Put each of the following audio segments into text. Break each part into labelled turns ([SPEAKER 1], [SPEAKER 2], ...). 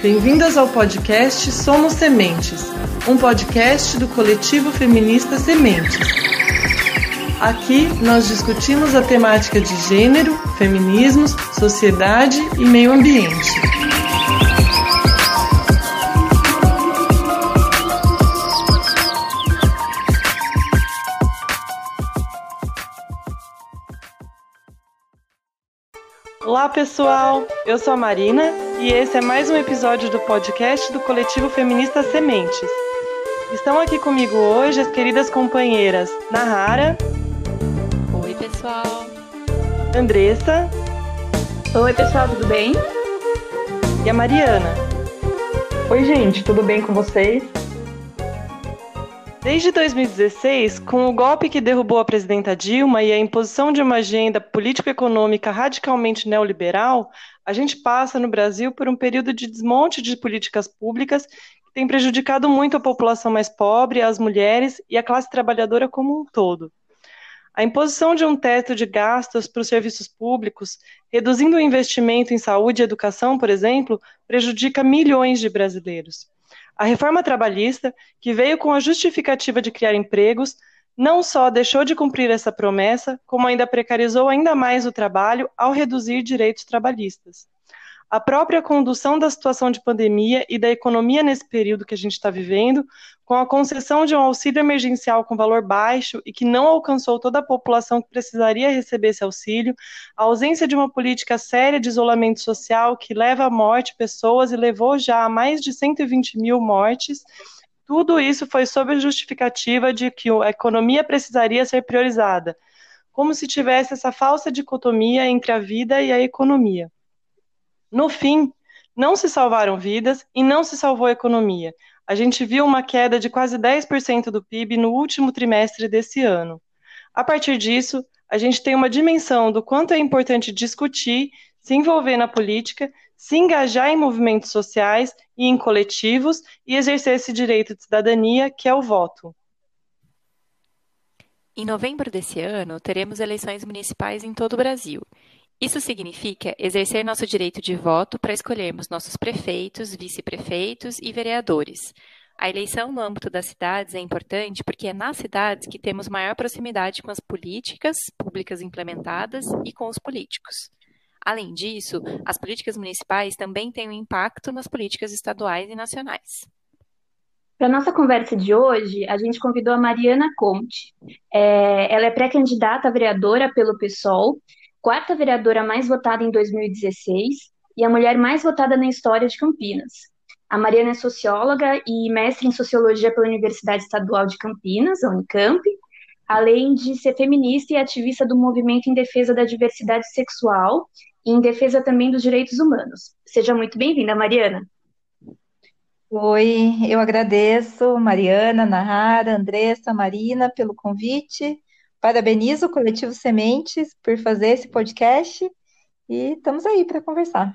[SPEAKER 1] Bem-vindas ao podcast Somos Sementes, um podcast do coletivo feminista Sementes. Aqui nós discutimos a temática de gênero, feminismos, sociedade e meio ambiente. Olá pessoal, eu sou a Marina e esse é mais um episódio do podcast do coletivo feminista Sementes. Estão aqui comigo hoje as queridas companheiras Nahara.
[SPEAKER 2] Oi pessoal.
[SPEAKER 1] Andressa.
[SPEAKER 3] Oi pessoal, tudo bem?
[SPEAKER 1] E a Mariana.
[SPEAKER 4] Oi gente, tudo bem com vocês?
[SPEAKER 1] Desde 2016, com o golpe que derrubou a presidenta Dilma e a imposição de uma agenda político-econômica radicalmente neoliberal, a gente passa no Brasil por um período de desmonte de políticas públicas que tem prejudicado muito a população mais pobre, as mulheres e a classe trabalhadora como um todo. A imposição de um teto de gastos para os serviços públicos, reduzindo o investimento em saúde e educação, por exemplo, prejudica milhões de brasileiros. A reforma trabalhista, que veio com a justificativa de criar empregos, não só deixou de cumprir essa promessa, como ainda precarizou ainda mais o trabalho ao reduzir direitos trabalhistas a própria condução da situação de pandemia e da economia nesse período que a gente está vivendo, com a concessão de um auxílio emergencial com valor baixo e que não alcançou toda a população que precisaria receber esse auxílio, a ausência de uma política séria de isolamento social que leva à morte pessoas e levou já a mais de 120 mil mortes. Tudo isso foi sob a justificativa de que a economia precisaria ser priorizada, como se tivesse essa falsa dicotomia entre a vida e a economia. No fim, não se salvaram vidas e não se salvou a economia. A gente viu uma queda de quase 10% do PIB no último trimestre desse ano. A partir disso, a gente tem uma dimensão do quanto é importante discutir, se envolver na política, se engajar em movimentos sociais e em coletivos e exercer esse direito de cidadania que é o voto.
[SPEAKER 2] Em novembro desse ano, teremos eleições municipais em todo o Brasil. Isso significa exercer nosso direito de voto para escolhermos nossos prefeitos, vice-prefeitos e vereadores. A eleição no âmbito das cidades é importante porque é nas cidades que temos maior proximidade com as políticas públicas implementadas e com os políticos. Além disso, as políticas municipais também têm um impacto nas políticas estaduais e nacionais.
[SPEAKER 3] Para nossa conversa de hoje, a gente convidou a Mariana Conte. É, ela é pré-candidata a vereadora pelo PSOL quarta vereadora mais votada em 2016 e a mulher mais votada na história de Campinas. A Mariana é socióloga e mestre em sociologia pela Universidade Estadual de Campinas, a Unicamp, além de ser feminista e ativista do movimento em defesa da diversidade sexual e em defesa também dos direitos humanos. Seja muito bem-vinda, Mariana.
[SPEAKER 5] Oi, eu agradeço Mariana, Nahara, Andressa, Marina pelo convite Parabenizo o Coletivo Sementes por fazer esse podcast e estamos aí para conversar.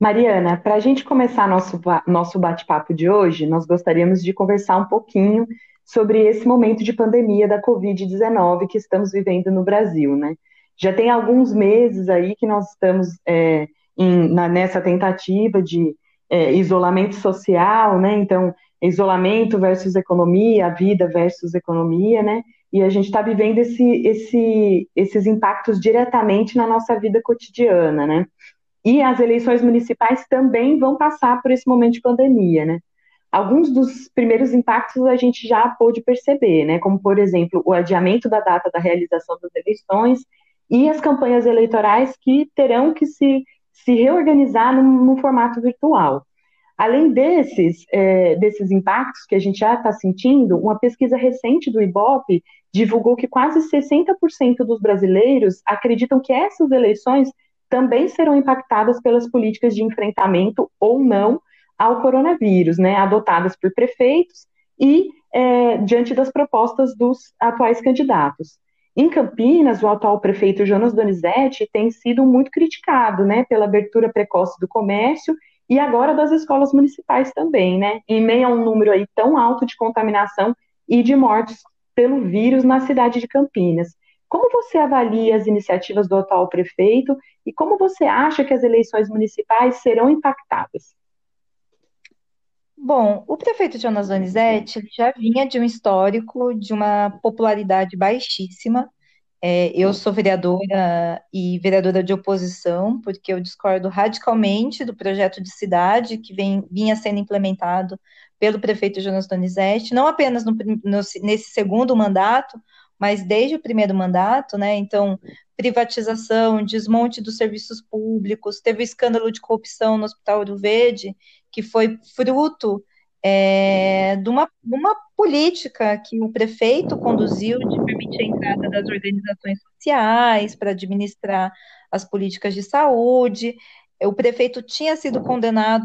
[SPEAKER 4] Mariana, para a gente começar nosso, nosso bate-papo de hoje, nós gostaríamos de conversar um pouquinho sobre esse momento de pandemia da Covid-19 que estamos vivendo no Brasil, né? Já tem alguns meses aí que nós estamos é, em, na, nessa tentativa de é, isolamento social, né? Então, isolamento versus economia, vida versus economia, né? E a gente está vivendo esse, esse, esses impactos diretamente na nossa vida cotidiana, né? E as eleições municipais também vão passar por esse momento de pandemia, né? Alguns dos primeiros impactos a gente já pôde perceber, né? Como, por exemplo, o adiamento da data da realização das eleições e as campanhas eleitorais que terão que se, se reorganizar num formato virtual. Além desses, é, desses impactos que a gente já está sentindo, uma pesquisa recente do IBOP divulgou que quase 60% dos brasileiros acreditam que essas eleições também serão impactadas pelas políticas de enfrentamento ou não ao coronavírus, né, adotadas por prefeitos e é, diante das propostas dos atuais candidatos. Em Campinas, o atual prefeito Jonas Donizete tem sido muito criticado, né, pela abertura precoce do comércio e agora das escolas municipais também, né, em meio a um número aí tão alto de contaminação e de mortes pelo vírus na cidade de Campinas. Como você avalia as iniciativas do atual prefeito e como você acha que as eleições municipais serão impactadas?
[SPEAKER 5] Bom, o prefeito Jonas Donizete já vinha de um histórico de uma popularidade baixíssima. É, eu sou vereadora e vereadora de oposição, porque eu discordo radicalmente do projeto de cidade que vem, vinha sendo implementado pelo prefeito Jonas Donizete, não apenas no, no, nesse segundo mandato, mas desde o primeiro mandato, né? Então, privatização, desmonte dos serviços públicos, teve o escândalo de corrupção no Hospital Ouro Verde, que foi fruto é, de, uma, uma política que o prefeito conduziu de permitir a entrada das organizações sociais para administrar as políticas de saúde. O prefeito tinha sido condenado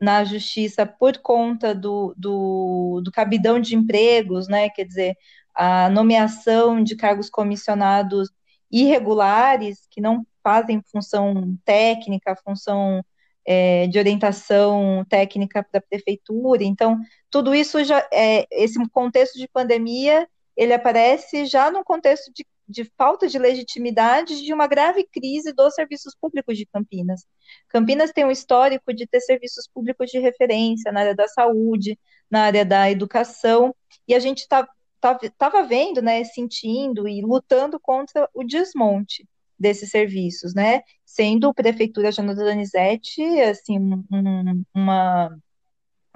[SPEAKER 5] na justiça por conta do, do, do cabidão de empregos, né? Quer dizer, a nomeação de cargos comissionados irregulares, que não fazem função técnica, função é, de orientação técnica para a prefeitura. Então, tudo isso já, é, esse contexto de pandemia, ele aparece já no contexto de, de falta de legitimidade de uma grave crise dos serviços públicos de Campinas. Campinas tem um histórico de ter serviços públicos de referência na área da saúde, na área da educação, e a gente estava tá, vendo, né, sentindo e lutando contra o desmonte desses serviços, né? Sendo Prefeitura Jonathan Donizete, assim, um, uma,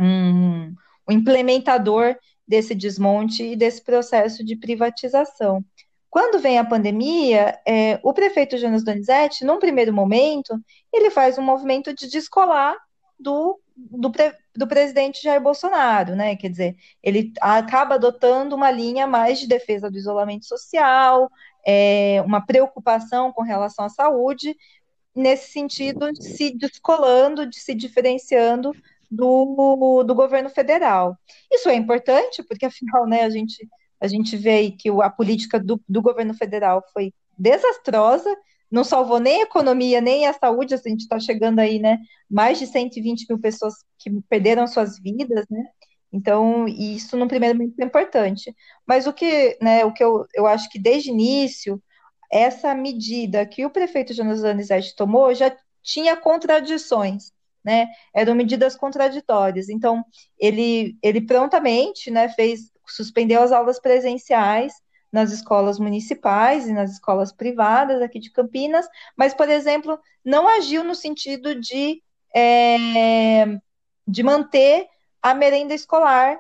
[SPEAKER 5] um, um implementador desse desmonte e desse processo de privatização. Quando vem a pandemia, é, o prefeito Jonas Donizete, num primeiro momento, ele faz um movimento de descolar do, do, do, presidente Jair Bolsonaro, né? Quer dizer, ele acaba adotando uma linha mais de defesa do isolamento social, é, uma preocupação com relação à saúde, nesse sentido, se descolando, de se diferenciando do, do governo federal. Isso é importante, porque afinal, né, a gente, a gente vê que a política do, do governo federal foi desastrosa, não salvou nem a economia, nem a saúde, a gente está chegando aí, né, mais de 120 mil pessoas que perderam suas vidas, né, então, isso no primeiro momento é importante. Mas o que, né, o que eu, eu acho que desde início, essa medida que o prefeito Jonas Donizete tomou já tinha contradições, né? Eram medidas contraditórias. Então, ele, ele prontamente, né, fez, suspendeu as aulas presenciais nas escolas municipais e nas escolas privadas aqui de Campinas, mas, por exemplo, não agiu no sentido de, é, de manter a merenda escolar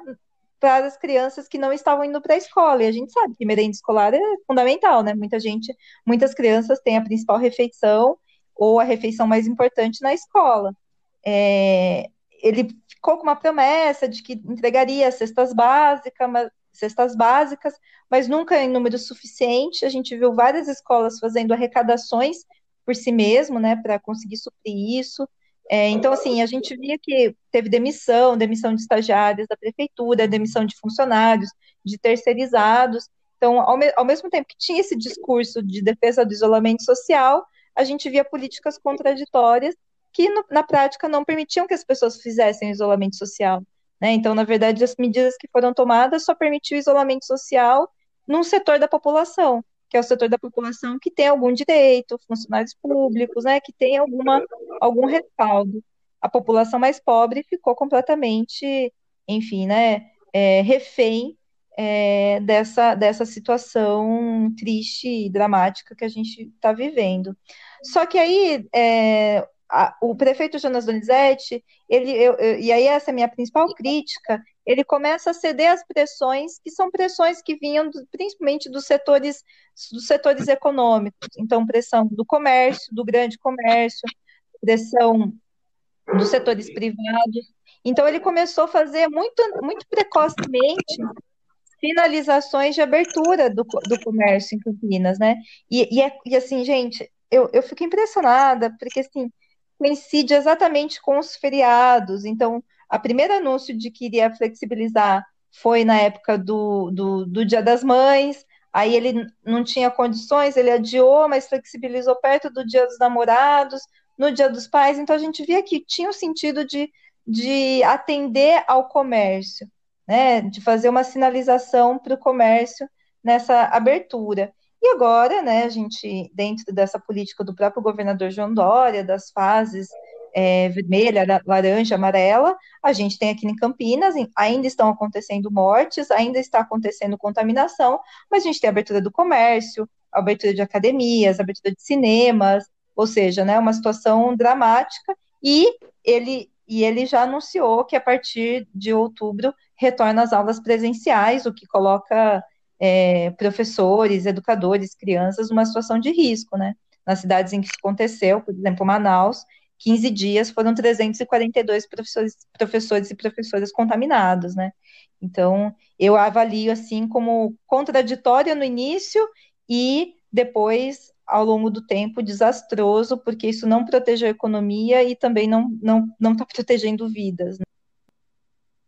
[SPEAKER 5] para as crianças que não estavam indo para a escola. E a gente sabe que merenda escolar é fundamental, né? Muita gente, muitas crianças têm a principal refeição ou a refeição mais importante na escola. É, ele ficou com uma promessa de que entregaria cestas básicas, mas, cestas básicas, mas nunca em número suficiente. A gente viu várias escolas fazendo arrecadações por si mesmo, né, para conseguir suprir isso. É, então, assim, a gente via que teve demissão, demissão de estagiários da prefeitura, demissão de funcionários, de terceirizados. Então, ao, me ao mesmo tempo que tinha esse discurso de defesa do isolamento social, a gente via políticas contraditórias que, no, na prática, não permitiam que as pessoas fizessem o isolamento social. Né? Então, na verdade, as medidas que foram tomadas só permitiam o isolamento social num setor da população que é o setor da população que tem algum direito, funcionários públicos, né, que tem alguma, algum respaldo. A população mais pobre ficou completamente, enfim, né, é, refém é, dessa, dessa situação triste e dramática que a gente está vivendo. Só que aí é, a, o prefeito Jonas Donizete, ele, eu, eu, e aí essa é a minha principal crítica, ele começa a ceder às pressões, que são pressões que vinham do, principalmente dos setores, dos setores econômicos, então pressão do comércio, do grande comércio, pressão dos setores privados. Então ele começou a fazer muito, muito precocemente finalizações de abertura do, do comércio em Campinas, né? E, e, é, e assim, gente, eu, eu fico impressionada, porque assim, coincide exatamente com os feriados. Então, a primeiro anúncio de que iria flexibilizar foi na época do, do, do Dia das Mães. Aí ele não tinha condições, ele adiou, mas flexibilizou perto do Dia dos Namorados, no Dia dos Pais. Então, a gente via que tinha o sentido de, de atender ao comércio, né? de fazer uma sinalização para o comércio nessa abertura. E agora, né, a gente, dentro dessa política do próprio governador João Dória, das fases é, vermelha, laranja, amarela, a gente tem aqui em Campinas, ainda estão acontecendo mortes, ainda está acontecendo contaminação, mas a gente tem abertura do comércio, abertura de academias, abertura de cinemas, ou seja, né, uma situação dramática, e ele, e ele já anunciou que a partir de outubro retorna às aulas presenciais, o que coloca é, professores, educadores, crianças numa situação de risco, né? Nas cidades em que isso aconteceu, por exemplo, Manaus, 15 dias foram 342 professores, professores e professoras contaminados, né? Então, eu avalio assim como contraditória no início e depois, ao longo do tempo, desastroso, porque isso não protege a economia e também não está não, não tá protegendo vidas. Né?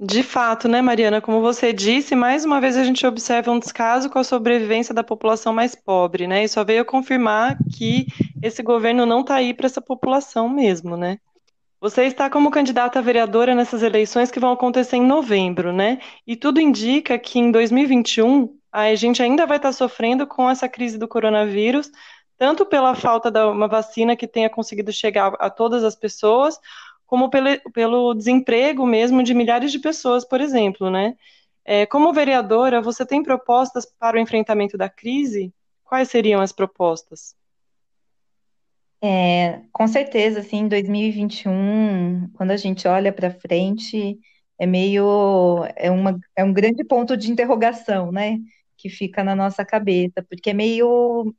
[SPEAKER 1] De fato, né, Mariana? Como você disse, mais uma vez a gente observa um descaso com a sobrevivência da população mais pobre, né? E só veio confirmar que esse governo não está aí para essa população mesmo, né? Você está como candidata a vereadora nessas eleições que vão acontecer em novembro, né? E tudo indica que em 2021 a gente ainda vai estar sofrendo com essa crise do coronavírus, tanto pela falta de uma vacina que tenha conseguido chegar a todas as pessoas, como pelo, pelo desemprego mesmo de milhares de pessoas, por exemplo, né? É, como vereadora, você tem propostas para o enfrentamento da crise? Quais seriam as propostas?
[SPEAKER 5] É, com certeza, assim, 2021, quando a gente olha para frente, é meio é, uma, é um grande ponto de interrogação, né? Que fica na nossa cabeça, porque é meio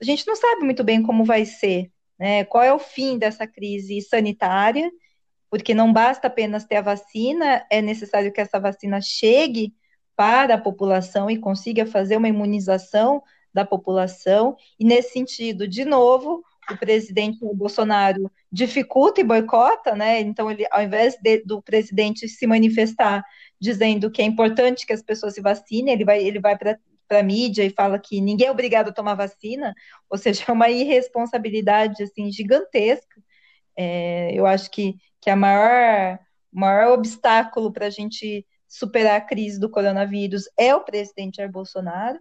[SPEAKER 5] a gente não sabe muito bem como vai ser, né? Qual é o fim dessa crise sanitária porque não basta apenas ter a vacina, é necessário que essa vacina chegue para a população e consiga fazer uma imunização da população. E nesse sentido, de novo, o presidente Bolsonaro dificulta e boicota, né? Então, ele, ao invés de, do presidente se manifestar dizendo que é importante que as pessoas se vacinem, ele vai, ele vai para a mídia e fala que ninguém é obrigado a tomar vacina, ou seja, é uma irresponsabilidade assim gigantesca. É, eu acho que que a maior, maior obstáculo para a gente superar a crise do coronavírus é o presidente Jair Bolsonaro,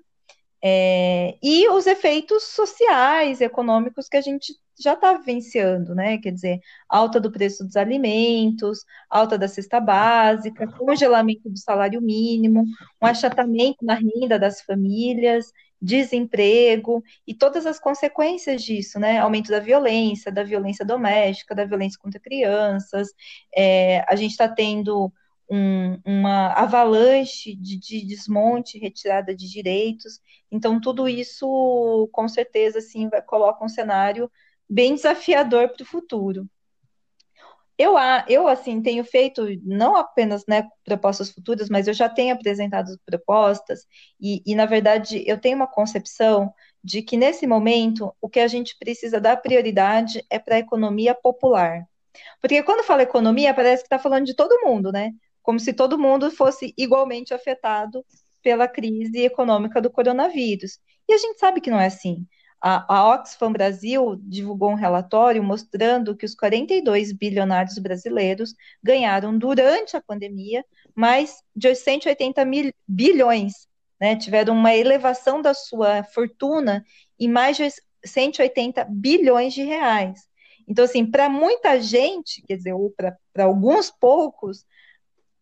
[SPEAKER 5] é, e os efeitos sociais, econômicos que a gente já está vivenciando, né? Quer dizer, alta do preço dos alimentos, alta da cesta básica, congelamento do salário mínimo, um achatamento na renda das famílias, desemprego e todas as consequências disso, né? Aumento da violência, da violência doméstica, da violência contra crianças. É, a gente está tendo um, uma avalanche de, de, desmonte, retirada de direitos. Então, tudo isso, com certeza, assim, vai, coloca um cenário bem desafiador para o futuro. Eu, eu, assim, tenho feito não apenas né, propostas futuras, mas eu já tenho apresentado propostas, e, e, na verdade, eu tenho uma concepção de que, nesse momento, o que a gente precisa dar prioridade é para a economia popular. Porque quando fala economia, parece que está falando de todo mundo, né? Como se todo mundo fosse igualmente afetado pela crise econômica do coronavírus. E a gente sabe que não é assim. A, a Oxfam Brasil divulgou um relatório mostrando que os 42 bilionários brasileiros ganharam durante a pandemia mais de 180 mil bilhões, né? Tiveram uma elevação da sua fortuna em mais de 180 bilhões de reais. Então, assim, para muita gente, quer dizer, ou para alguns poucos,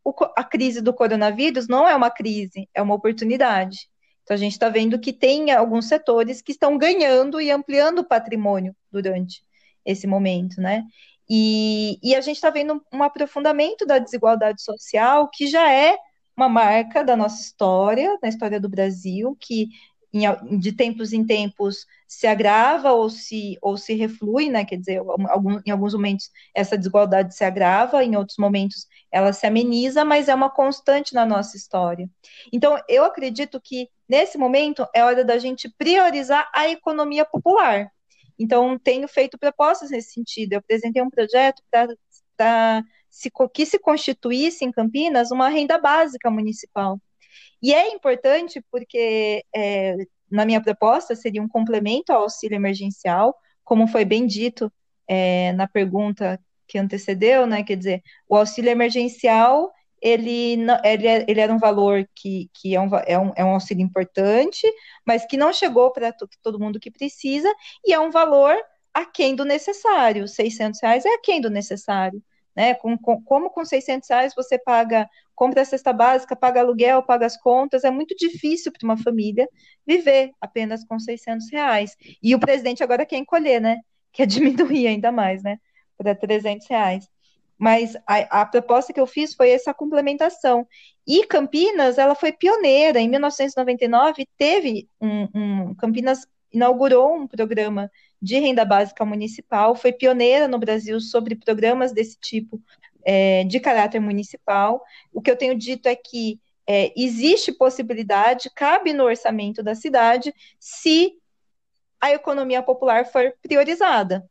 [SPEAKER 5] o, a crise do coronavírus não é uma crise, é uma oportunidade. Então, a gente está vendo que tem alguns setores que estão ganhando e ampliando o patrimônio durante esse momento, né? E, e a gente está vendo um aprofundamento da desigualdade social, que já é uma marca da nossa história, da história do Brasil, que em, de tempos em tempos se agrava ou se, ou se reflui, né? Quer dizer, algum, em alguns momentos essa desigualdade se agrava, em outros momentos ela se ameniza, mas é uma constante na nossa história. Então, eu acredito que nesse momento é hora da gente priorizar a economia popular. Então, tenho feito propostas nesse sentido. Eu apresentei um projeto para que se constituísse em Campinas uma renda básica municipal. E é importante porque, é, na minha proposta, seria um complemento ao auxílio emergencial, como foi bem dito é, na pergunta que antecedeu, né? Quer dizer, o auxílio emergencial ele, ele, é, ele era um valor que, que é, um, é, um, é um auxílio importante, mas que não chegou para todo mundo que precisa, e é um valor aquém do necessário. 600 reais é aquém do necessário. Né? Com, com, como com 600 reais você paga, compra a cesta básica, paga aluguel, paga as contas, é muito difícil para uma família viver apenas com 600 reais. E o presidente agora quer encolher, né? Quer diminuir ainda mais, né? Para 300 reais mas a, a, proposta que eu fiz foi essa complementação. E Campinas, ela foi pioneira. Em 1999, teve um, um, Campinas inaugurou um programa de renda básica municipal, foi pioneira no Brasil sobre programas desse tipo é, de caráter municipal. O que eu tenho dito é que é, existe possibilidade, cabe no orçamento da cidade, se a economia popular for priorizada.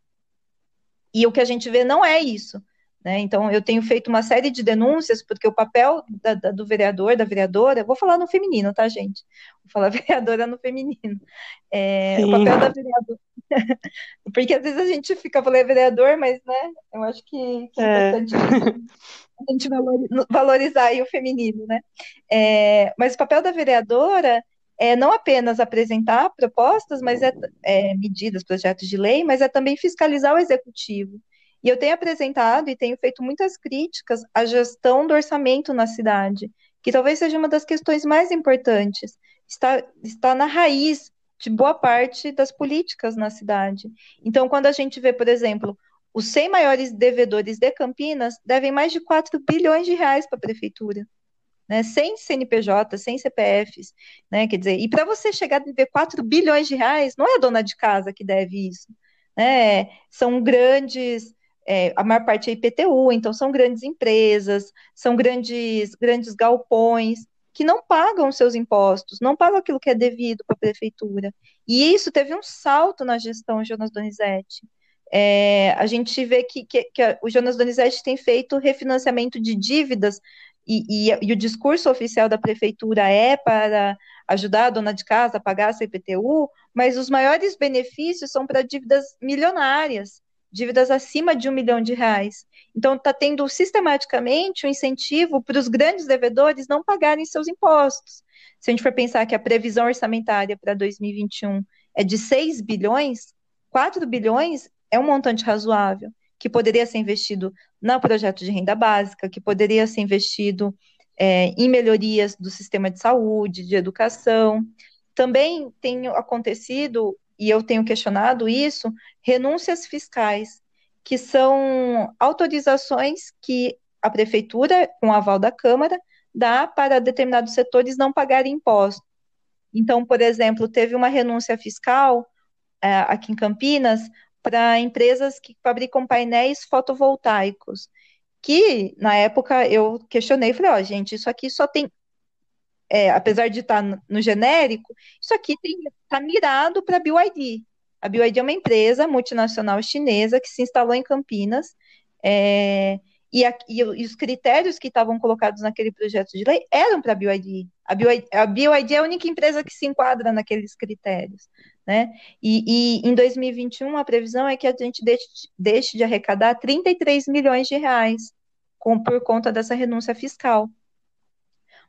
[SPEAKER 5] E o que a gente vê não é isso. Né? Então, eu tenho feito uma série de denúncias, porque o papel da, da, do vereador, da vereadora, vou falar no feminino, tá, gente? Vou falar vereadora no feminino. É, o papel da vereadora. porque às vezes a gente fica falando vereador, mas, né, eu acho que, que é, é. importante a gente valorizar aí o feminino, né? É, mas o papel da vereadora é não apenas apresentar propostas, mas é, é medidas, projetos de lei, mas é também fiscalizar o executivo. E eu tenho apresentado e tenho feito muitas críticas à gestão do orçamento na cidade, que talvez seja uma das questões mais importantes. Está, está na raiz de boa parte das políticas na cidade. Então, quando a gente vê, por exemplo, os 100 maiores devedores de Campinas devem mais de 4 bilhões de reais para a prefeitura. Né, sem CNPJ, sem CPFs, né, quer dizer, e para você chegar a dever 4 bilhões de reais, não é a dona de casa que deve isso, né, são grandes é, a maior parte é IPTU, então são grandes empresas, são grandes, grandes galpões que não pagam seus impostos, não pagam aquilo que é devido para a prefeitura. E isso teve um salto na gestão Jonas Donizete. É, a gente vê que, que, que o Jonas Donizete tem feito refinanciamento de dívidas e, e, e, o discurso oficial da prefeitura é para ajudar a dona de casa a pagar a CPTU, mas os maiores benefícios são para dívidas milionárias dívidas acima de um milhão de reais. Então, está tendo sistematicamente um incentivo para os grandes devedores não pagarem seus impostos. Se a gente for pensar que a previsão orçamentária para 2021 é de 6 bilhões, 4 bilhões é um montante razoável, que poderia ser investido no projeto de renda básica, que poderia ser investido é, em melhorias do sistema de saúde, de educação. Também tem acontecido e eu tenho questionado isso, renúncias fiscais, que são autorizações que a prefeitura, com aval da Câmara, dá para determinados setores não pagarem impostos. Então, por exemplo, teve uma renúncia fiscal é, aqui em Campinas para empresas que fabricam painéis fotovoltaicos, que na época eu questionei, falei, ó, oh, gente, isso aqui só tem é, apesar de estar tá no genérico, isso aqui está mirado para a BYD. A BYD é uma empresa multinacional chinesa que se instalou em Campinas, é, e, a, e, os critérios que estavam colocados naquele projeto de lei eram para a BYD. A BYD. É a única empresa que se enquadra naqueles critérios. Né? E, e, em 2021 a previsão é que a gente deixe, deixe de arrecadar 33 milhões de reais com, por conta dessa renúncia fiscal.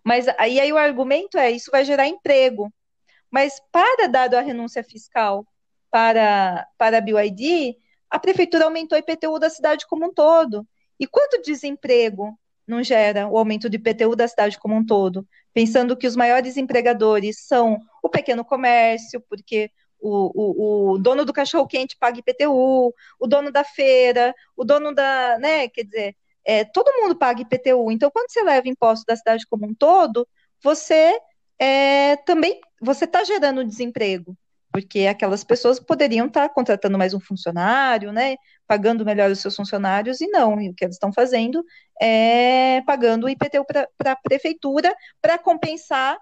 [SPEAKER 5] Mas aí, aí o argumento é isso vai gerar emprego. Mas para dado a renúncia fiscal para, para a BYD, a prefeitura aumentou o IPTU da cidade como um todo. E quanto desemprego não gera o aumento do IPTU da cidade como um todo? Pensando que os maiores empregadores são o pequeno comércio, porque o, o, o dono do cachorro-quente paga IPTU, o dono da feira, o dono da, né, quer dizer, é, todo mundo paga IPTU. Então, quando você leva imposto da cidade como um todo, você é, também você está gerando desemprego, porque aquelas pessoas poderiam estar tá contratando mais um funcionário, né, pagando melhor os seus funcionários, e não, e o que eles estão fazendo é pagando o IPTU para a prefeitura para compensar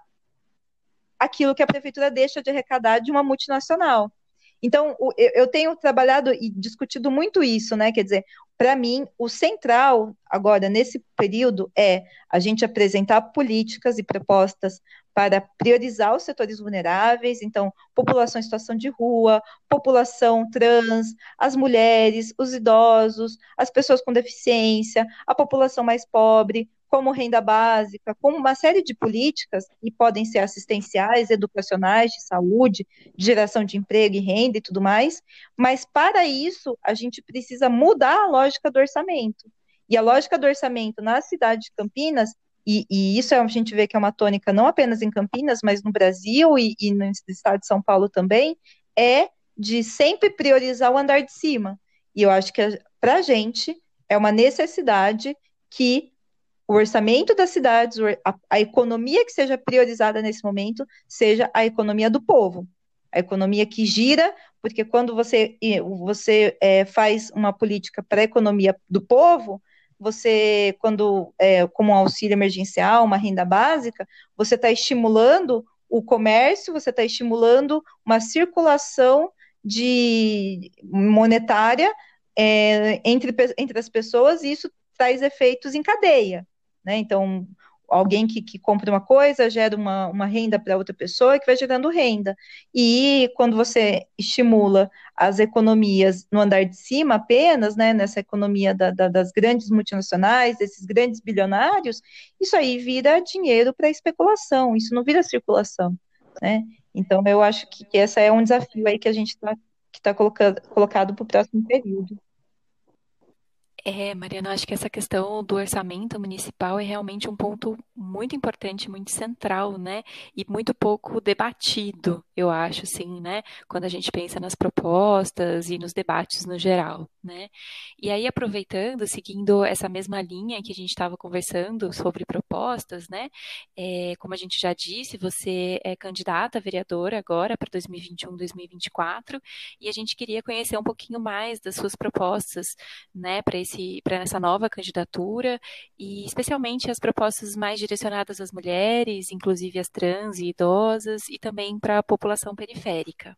[SPEAKER 5] aquilo que a prefeitura deixa de arrecadar de uma multinacional. Então, eu tenho trabalhado e discutido muito isso, né? Quer dizer, para mim, o central agora nesse período é a gente apresentar políticas e propostas para priorizar os setores vulneráveis, então, população em situação de rua, população trans, as mulheres, os idosos, as pessoas com deficiência, a população mais pobre, como renda básica, como uma série de políticas, e podem ser assistenciais, educacionais, de saúde, de geração de emprego e renda e tudo mais, mas para isso a gente precisa mudar a lógica do orçamento. E a lógica do orçamento na cidade de Campinas, e, e isso a gente vê que é uma tônica não apenas em Campinas, mas no Brasil e, e no estado de São Paulo também, é de sempre priorizar o andar de cima. E eu acho que para a gente é uma necessidade que o orçamento das cidades, a, a economia que seja priorizada nesse momento, seja a economia do povo. A economia que gira, porque quando você, você é, faz uma política para a economia do povo, você, quando, é, como um auxílio emergencial, uma renda básica, você está estimulando o comércio, você está estimulando uma circulação de monetária é, entre, entre as pessoas, e isso traz efeitos em cadeia. Né? Então, alguém que, que compra uma coisa gera uma, uma renda para outra pessoa que vai gerando renda. E quando você estimula as economias no andar de cima apenas, né, nessa economia da, da, das grandes multinacionais, desses grandes bilionários, isso aí vira dinheiro para especulação, isso não vira circulação. Né? Então, eu acho que, esse é um desafio aí que a gente está tá colocado, colocado para o próximo período.
[SPEAKER 2] É, Mariana, acho que essa questão do orçamento municipal é realmente um ponto muito importante, muito central, né? E muito pouco debatido, eu acho, sim, né? Quando a gente pensa nas propostas e nos debates no geral, né? E aí, aproveitando, seguindo essa mesma linha que a gente estava conversando sobre propostas, né? É, como a gente já disse, você é candidata a vereadora agora para 2021, 2024, e a gente queria conhecer um pouquinho mais das suas propostas, né, para esse para essa nova candidatura e especialmente as propostas mais direcionadas às mulheres, inclusive as trans e idosas e também para a população periférica.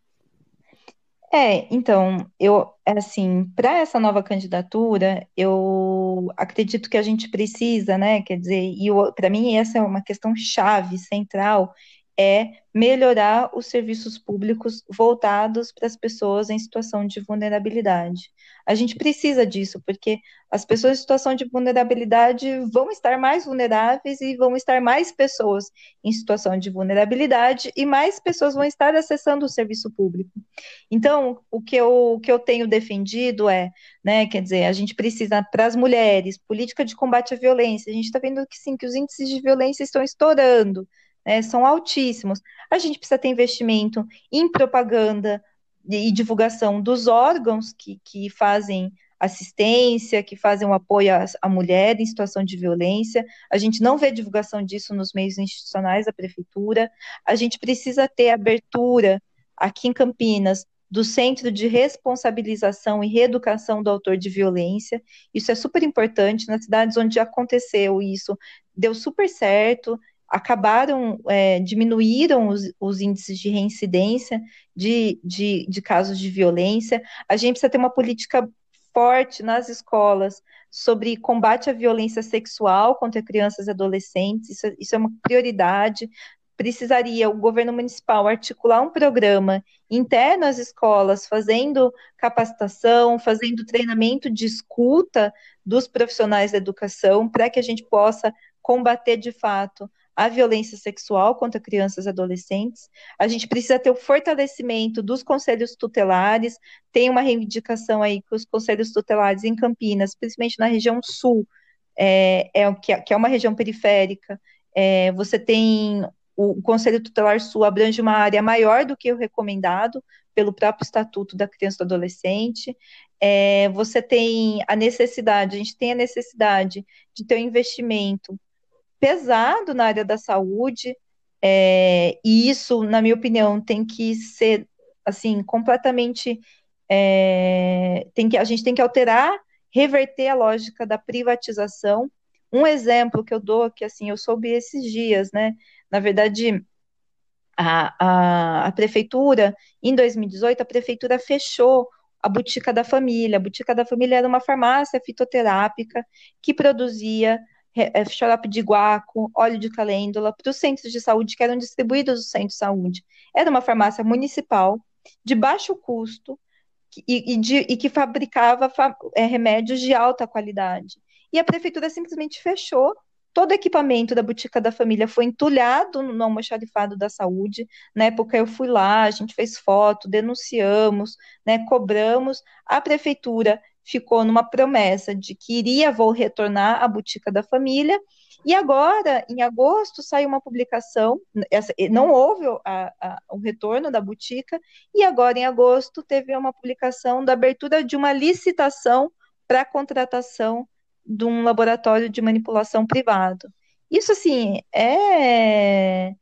[SPEAKER 5] É, então, eu, assim, para essa nova candidatura, eu acredito que a gente precisa, né, quer dizer, e para mim essa é uma questão chave, central, é melhorar os serviços públicos voltados para as pessoas em situação de vulnerabilidade. A gente precisa disso, porque as pessoas em situação de vulnerabilidade vão estar mais vulneráveis e vão estar mais pessoas em situação de vulnerabilidade e mais pessoas vão estar acessando o serviço público. Então, o que eu, o que eu tenho defendido é, né, quer dizer, a gente precisa, para as mulheres, política de combate à violência, a gente está vendo que sim, que os índices de violência estão estourando, né, são altíssimos. A gente precisa ter investimento em propaganda e divulgação dos órgãos que, que fazem assistência, que fazem um apoio à, à, mulher em situação de violência. A gente não vê divulgação disso nos meios institucionais da prefeitura. A gente precisa ter abertura aqui em Campinas do Centro de Responsabilização e Reeducação do Autor de Violência. Isso é super importante nas cidades onde aconteceu isso, deu super certo acabaram, é, diminuíram os, os, índices de reincidência de, de, de casos de violência. A gente precisa ter uma política forte nas escolas sobre combate à violência sexual contra crianças e adolescentes, isso, isso, é uma prioridade. Precisaria o governo municipal articular um programa interno às escolas, fazendo capacitação, fazendo treinamento de escuta dos profissionais da educação, para que a gente possa combater de fato a violência sexual contra crianças e adolescentes. A gente precisa ter o fortalecimento dos conselhos tutelares. Tem uma reivindicação aí que os conselhos tutelares em Campinas, principalmente na região sul, é, é, que, é, que é uma região periférica, é, você tem o, o Conselho Tutelar Sul abrange uma área maior do que o recomendado pelo próprio Estatuto da Criança e do Adolescente. É, você tem a necessidade, a gente tem a necessidade de ter um investimento pesado na área da saúde, é, e isso, na minha opinião, tem que ser assim completamente é, tem que a gente tem que alterar, reverter a lógica da privatização. Um exemplo que eu dou que assim eu soube esses dias, né? Na verdade, a, a, a prefeitura em 2018 a prefeitura fechou a Botica da Família. A Botica da Família era uma farmácia fitoterápica que produzia xarope de guaco, óleo de calêndula, para os centros de saúde que eram distribuídos no centro de saúde. Era uma farmácia municipal, de baixo custo, e, e, de, e que fabricava fa é, remédios de alta qualidade. E a prefeitura simplesmente fechou todo equipamento da Botica da Família foi entulhado no almoxarifado da saúde. Na época eu fui lá, a gente fez foto, denunciamos, né, cobramos. A prefeitura ficou numa promessa de que iria vou retornar à Botica da Família. E agora, em agosto, saiu uma publicação, não houve a, a, o retorno da Botica, e agora, em agosto, teve uma publicação da abertura de uma licitação para contratação de um laboratório de manipulação privado. Isso, assim, é.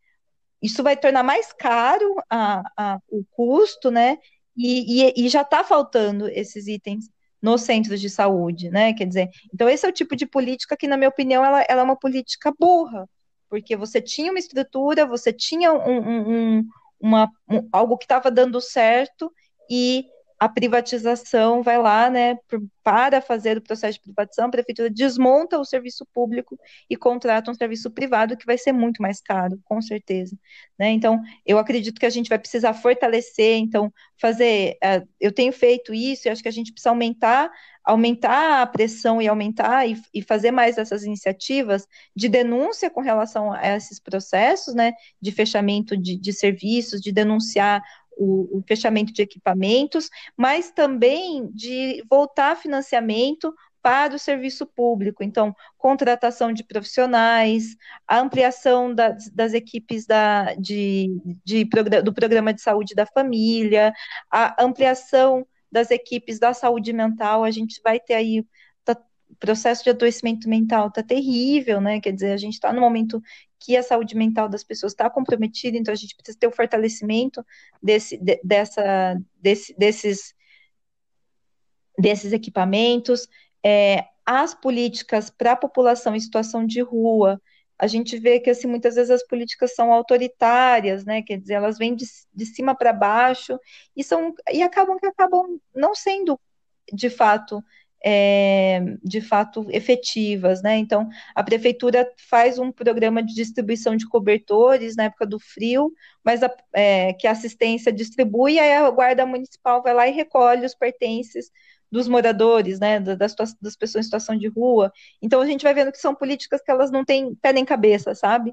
[SPEAKER 5] Isso vai tornar mais caro a o custo, né? E, e, e já está faltando esses itens nos centros de saúde, né? Quer dizer, então esse é o tipo de política que, na minha opinião, ela, ela é uma política burra, porque você tinha uma estrutura, você tinha um, um, um uma, um, algo que estava dando certo e a privatização vai lá, né, para fazer o processo de privatização, a prefeitura desmonta o serviço público e contrata um serviço privado que vai ser muito mais caro, com certeza, né? Então, eu acredito que a gente vai precisar fortalecer, então, fazer, uh, eu tenho feito isso, e acho que a gente precisa aumentar, aumentar a pressão e aumentar e, e fazer mais essas iniciativas de denúncia com relação a esses processos, né, de fechamento de, de serviços, de denunciar o, o fechamento de equipamentos, mas também de voltar financiamento para o serviço público. Então, contratação de profissionais, a ampliação das, das equipes da, de, de, do programa de saúde da família, a ampliação das equipes da saúde mental. A gente vai ter aí o processo de adoecimento mental está terrível, né? Quer dizer, a gente está no momento que a saúde mental das pessoas está comprometida, então a gente precisa ter o fortalecimento desse, de, dessa, desse, desses, desses equipamentos, é, as políticas para a população em situação de rua, a gente vê que assim muitas vezes as políticas são autoritárias, né? Quer dizer, elas vêm de, de cima para baixo e são e acabam que acabam não sendo de fato é, de fato efetivas, né? Então, a prefeitura faz um programa de distribuição de cobertores na época do frio, mas a, é, que a assistência distribui, aí a guarda municipal vai lá e recolhe os pertences dos moradores, né, das, das pessoas em situação de rua. Então, a gente vai vendo que são políticas que elas não têm pé nem cabeça, sabe?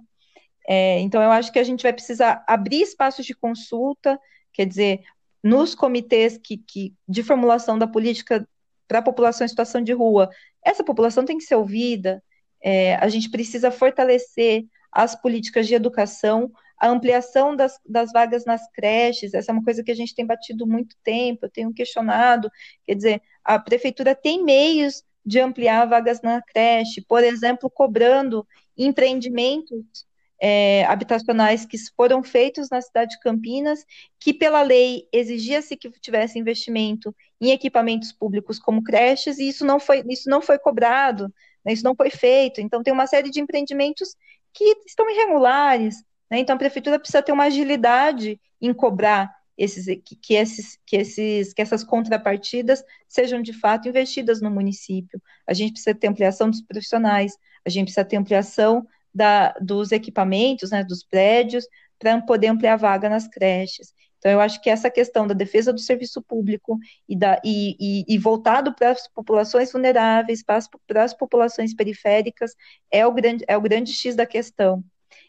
[SPEAKER 5] É, então, eu acho que a gente vai precisar abrir espaços de consulta, quer dizer, nos comitês que, que de formulação da política para a população em situação de rua. Essa população tem que ser ouvida, é, a gente precisa fortalecer as políticas de educação, a ampliação das, das, vagas nas creches, essa é uma coisa que a gente tem batido muito tempo, eu tenho questionado, quer dizer, a prefeitura tem meios de ampliar vagas na creche, por exemplo, cobrando empreendimentos é, habitacionais que foram feitos na cidade de Campinas, que pela lei exigia-se que tivesse investimento em equipamentos públicos como creches, e isso não foi, isso não foi cobrado, né, isso não foi feito. Então, tem uma série de empreendimentos que estão irregulares. Né, então, a prefeitura precisa ter uma agilidade em cobrar esses, que, que, esses, que, esses, que essas contrapartidas sejam de fato investidas no município. A gente precisa ter ampliação dos profissionais, a gente precisa ter ampliação da, dos equipamentos, né, dos prédios, para poder ampliar a vaga nas creches. Então, eu acho que essa questão da defesa do serviço público e, da, e, e, e voltado para as populações vulneráveis, para as, para as populações periféricas, é o, grande, é o grande X da questão.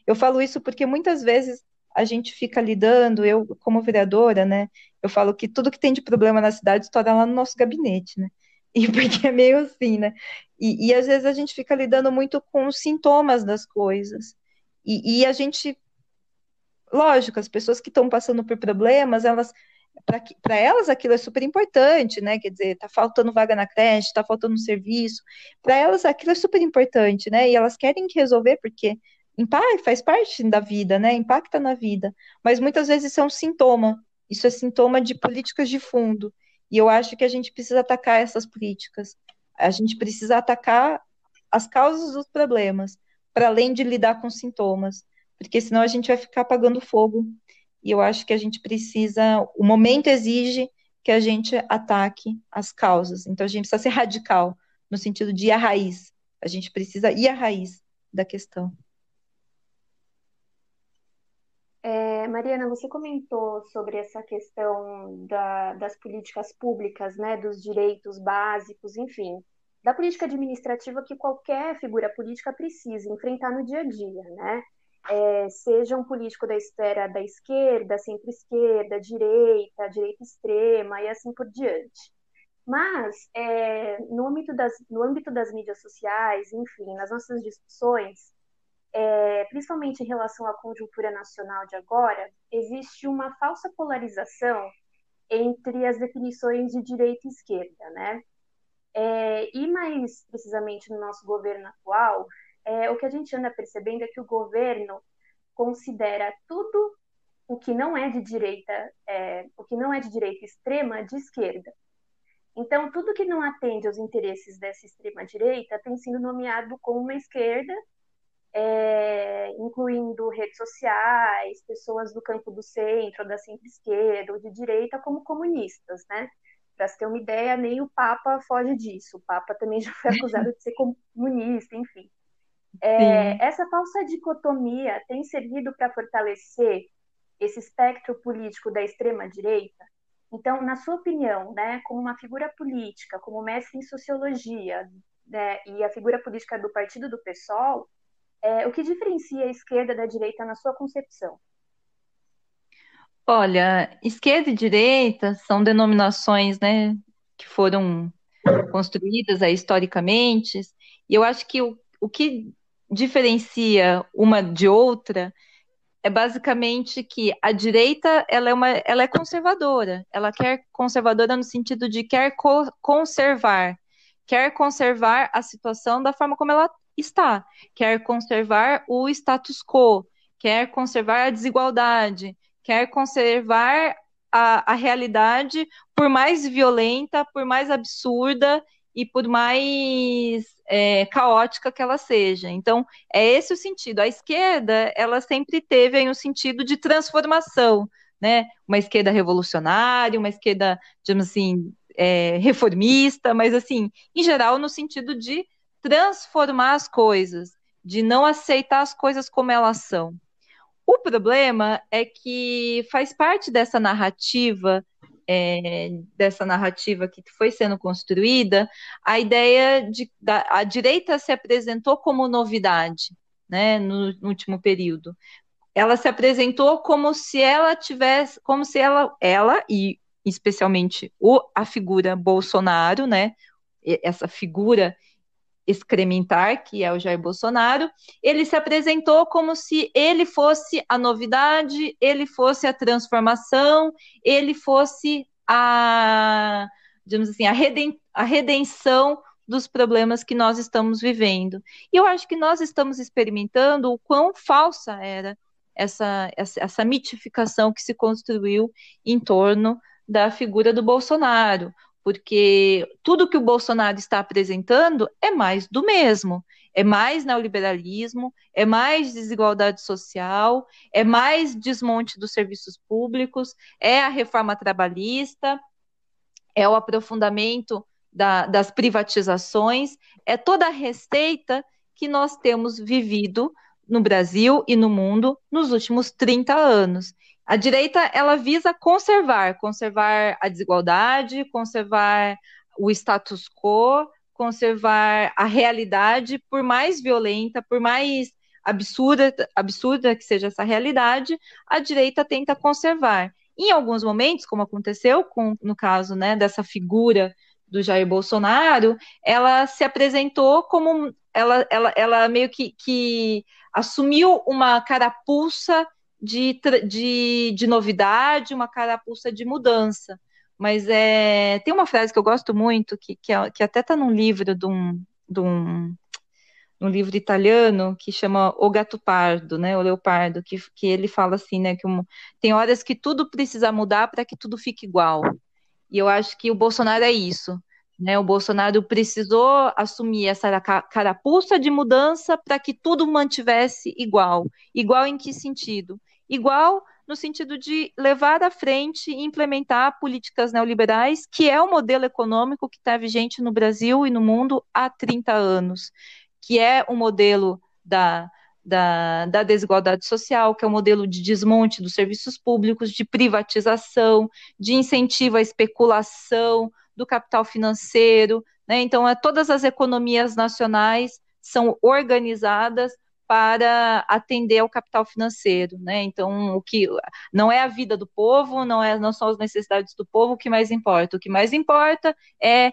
[SPEAKER 5] Eu falo isso porque muitas vezes a gente fica lidando, eu como vereadora, né, eu falo que tudo que tem de problema na cidade estoura lá no nosso gabinete, né, e porque é meio assim, né? E, e, às vezes a gente fica lidando muito com os sintomas das coisas. E, e a gente, lógico, as pessoas que estão passando por problemas, elas para elas aquilo é super importante, né? Quer dizer, tá faltando vaga na creche, tá faltando um serviço. Para elas aquilo é super importante, né? E elas querem resolver porque faz parte da vida, né? Impacta na vida. Mas muitas vezes isso é um sintoma. Isso é sintoma de políticas de fundo. E eu acho que a gente precisa atacar essas políticas. A gente precisa atacar as causas dos problemas, para além de lidar com sintomas, porque senão a gente vai ficar apagando fogo. E eu acho que a gente precisa, o momento exige que a gente ataque as causas. Então a gente precisa ser radical, no sentido de ir à raiz. A gente precisa ir à raiz da questão.
[SPEAKER 3] É, Mariana, você comentou sobre essa questão da, das políticas públicas, né, dos direitos básicos, enfim. da política administrativa que qualquer figura política precisa enfrentar no dia a dia, né? É, seja um político da esfera da esquerda, centro-esquerda, direita, direita extrema e assim por diante. Mas, é, no, âmbito das, no âmbito das mídias sociais, enfim, nas nossas discussões, é, principalmente em relação à conjuntura nacional de agora, existe uma falsa polarização entre as definições de direita e esquerda, né? É, e mais precisamente no nosso governo atual, é, o que a gente anda percebendo é que o governo considera tudo o que não é de direita, é, o que não é de direita extrema, de esquerda. Então, tudo que não atende aos interesses dessa extrema direita tem sido nomeado como uma esquerda é, incluindo redes sociais, pessoas do campo do centro, da centro-esquerda ou de direita, como comunistas, né? Para se ter uma ideia, nem o Papa foge disso. O Papa também já foi acusado de ser comunista, enfim. É, essa falsa dicotomia tem servido para fortalecer esse espectro político da extrema direita. Então, na sua opinião, né, como uma figura política, como mestre em sociologia, né, e a figura política do partido do PSOL, é, o que diferencia a esquerda da direita na sua concepção?
[SPEAKER 5] Olha, esquerda e direita são denominações, né, que foram construídas aí, historicamente, e eu acho que o, o que diferencia uma de outra é basicamente que a direita ela é, uma, ela é conservadora, ela quer conservadora no sentido de quer co conservar, quer conservar a situação da forma como ela está, quer conservar o status quo, quer conservar a desigualdade, quer conservar a, a realidade, por mais violenta, por mais absurda e por mais é, caótica que ela seja. Então, é esse o sentido. A esquerda, ela sempre teve aí um sentido de transformação, né? Uma esquerda revolucionária, uma esquerda, digamos assim, é, reformista, mas assim, em geral, no sentido de transformar as coisas, de não aceitar as coisas como elas são. O problema é que faz parte dessa narrativa, é, dessa narrativa que foi sendo construída, a ideia de da, a direita se apresentou como novidade, né, no, no último período. Ela se apresentou como se ela tivesse, como se ela, ela e especialmente o, a figura Bolsonaro, né, essa figura excrementar, que é o Jair Bolsonaro, ele se apresentou como se ele fosse a novidade, ele fosse a transformação, ele fosse a, digamos assim, a, reden a redenção dos problemas que nós estamos vivendo. E eu acho que nós estamos experimentando o quão falsa era essa, essa, essa mitificação que se construiu em torno da figura do Bolsonaro porque tudo que o Bolsonaro está apresentando é mais do mesmo. É mais neoliberalismo, é mais desigualdade social, é mais desmonte dos serviços públicos, é a reforma trabalhista, é o aprofundamento da, das privatizações, é toda a receita que nós temos vivido no Brasil e no mundo nos últimos 30 anos. A direita ela visa conservar, conservar a desigualdade, conservar o status quo, conservar a realidade, por mais violenta, por mais absurda, absurda que seja essa realidade, a direita tenta conservar. Em alguns momentos, como aconteceu com, no caso né, dessa figura do Jair Bolsonaro, ela se apresentou como ela, ela, ela meio que, que assumiu uma carapuça de, de, de novidade, uma carapuça de mudança. Mas é, tem uma frase que eu gosto muito, que, que, é, que até está num livro de um, de um, um livro italiano que chama O Gato Pardo, né, o Leopardo, que, que ele fala assim, né, que um, tem horas que tudo precisa mudar para que tudo fique igual. E eu acho que o Bolsonaro é isso. Né, o Bolsonaro precisou assumir essa carapuça de mudança para que tudo mantivesse igual. Igual em que sentido? Igual no sentido de levar à frente e implementar políticas neoliberais, que é o modelo econômico que está vigente no Brasil e no mundo há 30 anos, que é o modelo da, da, da, desigualdade social, que é o modelo de desmonte dos serviços públicos, de privatização, de incentivo à especulação do capital financeiro, Né? Então, é, todas as economias nacionais são organizadas para atender ao capital financeiro, né? Então, o que não é a vida do povo, não é não são as necessidades do povo o que mais importa. O que mais importa é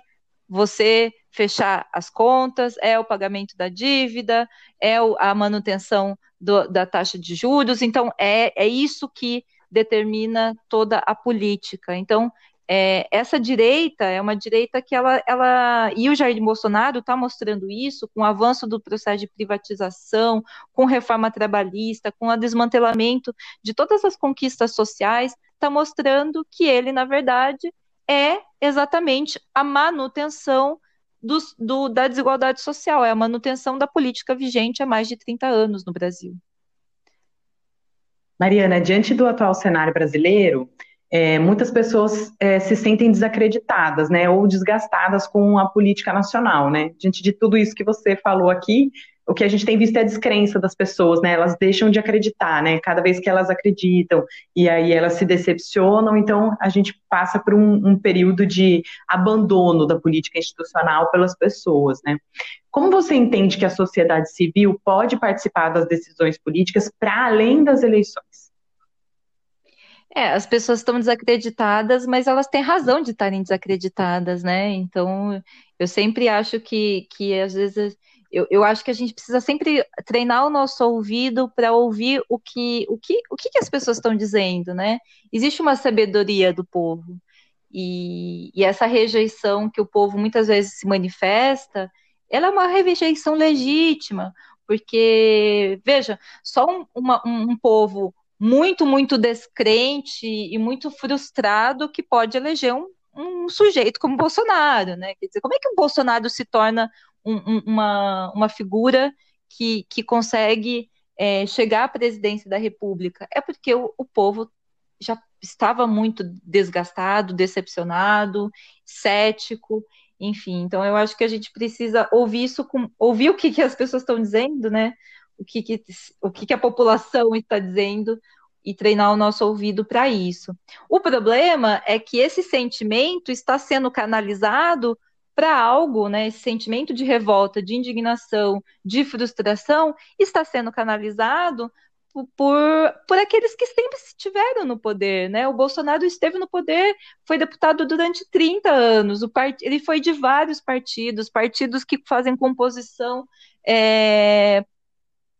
[SPEAKER 5] você fechar as contas, é o pagamento da dívida, é a manutenção do, da taxa de juros. Então, é, é isso que determina toda a política. Então, é, essa direita é uma direita que ela, ela e o Jair Bolsonaro está mostrando isso com o avanço do processo de privatização, com reforma trabalhista, com o desmantelamento de todas as conquistas sociais, está mostrando que ele, na verdade, é exatamente a manutenção do, do, da desigualdade social, é a manutenção da política vigente há mais de 30 anos no Brasil.
[SPEAKER 4] Mariana, diante do atual cenário brasileiro, é, muitas pessoas é, se sentem desacreditadas, né, ou desgastadas com a política nacional, né? Diante de tudo isso que você falou aqui, o que a gente tem visto é a descrença das pessoas, né? Elas deixam de acreditar, né? Cada vez que elas acreditam e aí elas se decepcionam, então a gente passa por um, um período de abandono da política institucional pelas pessoas, né? Como você entende que a sociedade civil pode participar das decisões políticas para além das eleições?
[SPEAKER 5] É, as pessoas estão desacreditadas, mas elas têm razão de estarem desacreditadas, né? Então, eu sempre acho que, que às vezes, eu, eu acho que a gente precisa sempre treinar o nosso ouvido para ouvir o que, o, que, o que, que as pessoas estão dizendo, né? Existe uma sabedoria do povo, e, e essa rejeição que o povo muitas vezes se manifesta, ela é uma rejeição legítima, porque, veja, só um, uma, um, um povo muito, muito descrente e muito frustrado que pode eleger um, um sujeito como Bolsonaro, né? Quer dizer, como é que o Bolsonaro se torna um, um, uma, uma figura que, que consegue é, chegar à presidência da República? É porque o, o povo já estava muito desgastado, decepcionado, cético, enfim. Então eu acho que a gente precisa ouvir isso, com, ouvir o que, que as pessoas estão dizendo, né? O que, que o que, que a população está dizendo e treinar o nosso ouvido para isso. O problema é que esse sentimento está sendo canalizado para algo, né? Esse sentimento de revolta, de indignação, de frustração está sendo canalizado por, por aqueles que sempre estiveram no poder, né? O Bolsonaro esteve no poder, foi deputado durante 30 anos, o part... ele foi de vários partidos, partidos que fazem composição é,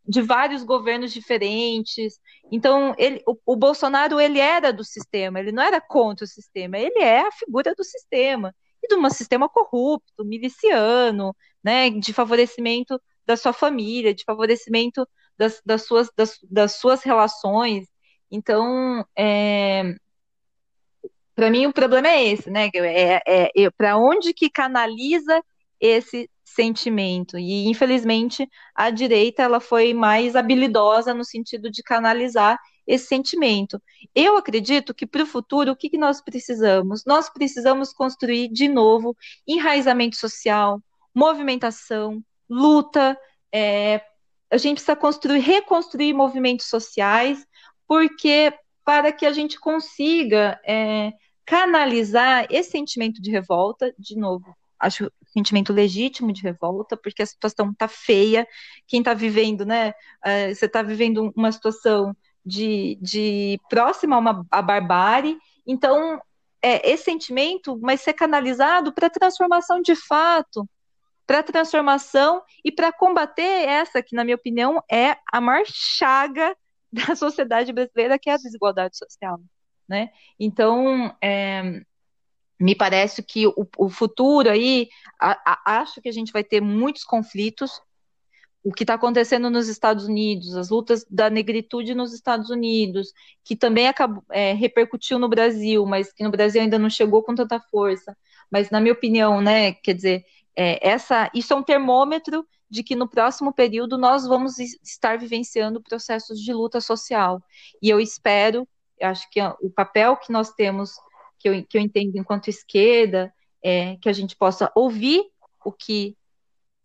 [SPEAKER 5] de vários governos diferentes. Então, ele, o, o, Bolsonaro ele era do sistema, ele não era contra o sistema, ele é a figura do sistema e de um sistema corrupto, miliciano, né, de favorecimento da sua família, de favorecimento das, das suas, das, das, suas relações. Então, é, para mim o problema é esse, né? É, é, é para onde que canaliza esse sentimento. E infelizmente a direita ela foi mais habilidosa no sentido de canalizar esse sentimento. Eu acredito que para o futuro o que, que nós precisamos? Nós precisamos construir de novo enraizamento social, movimentação, luta. É, a gente precisa construir, reconstruir movimentos sociais, porque para que a gente consiga é, canalizar esse sentimento de revolta, de novo, acho sentimento legítimo de revolta, porque a situação está feia. Quem está vivendo, né? Uh, você está vivendo uma situação de, de próxima a uma a barbárie. Então, é, esse sentimento vai ser canalizado para transformação de fato, para transformação e para combater essa que, na minha opinião, é a maior chaga da sociedade brasileira, que é a desigualdade social. Né? Então, é, me parece que o, o futuro aí, a, a, acho que a gente vai ter muitos conflitos. O que está acontecendo nos Estados Unidos, as lutas da negritude nos Estados Unidos, que também acabou, é, repercutiu no Brasil, mas que no Brasil ainda não chegou com tanta força. Mas, na minha opinião, né, quer dizer, é, essa, isso é um termômetro de que no próximo período nós vamos estar vivenciando processos de luta social. E eu espero, acho que o papel que nós temos que eu, que eu entendo enquanto esquerda, é que a gente possa ouvir o que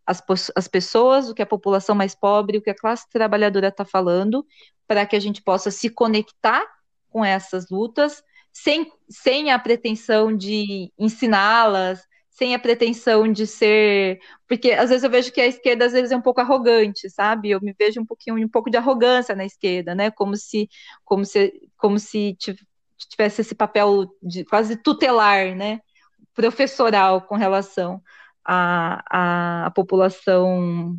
[SPEAKER 5] as, as pessoas, o que a população mais pobre, o que a classe trabalhadora está falando, para que a gente possa se conectar com essas lutas, sem, sem a pretensão de ensiná-las, sem a pretensão de ser. Porque às vezes eu vejo que a esquerda às vezes é um pouco arrogante, sabe? Eu me vejo um pouquinho, um pouco de arrogância na esquerda, né? Como se, como se, como se tivesse esse papel de quase tutelar, né? Professoral com relação à, à população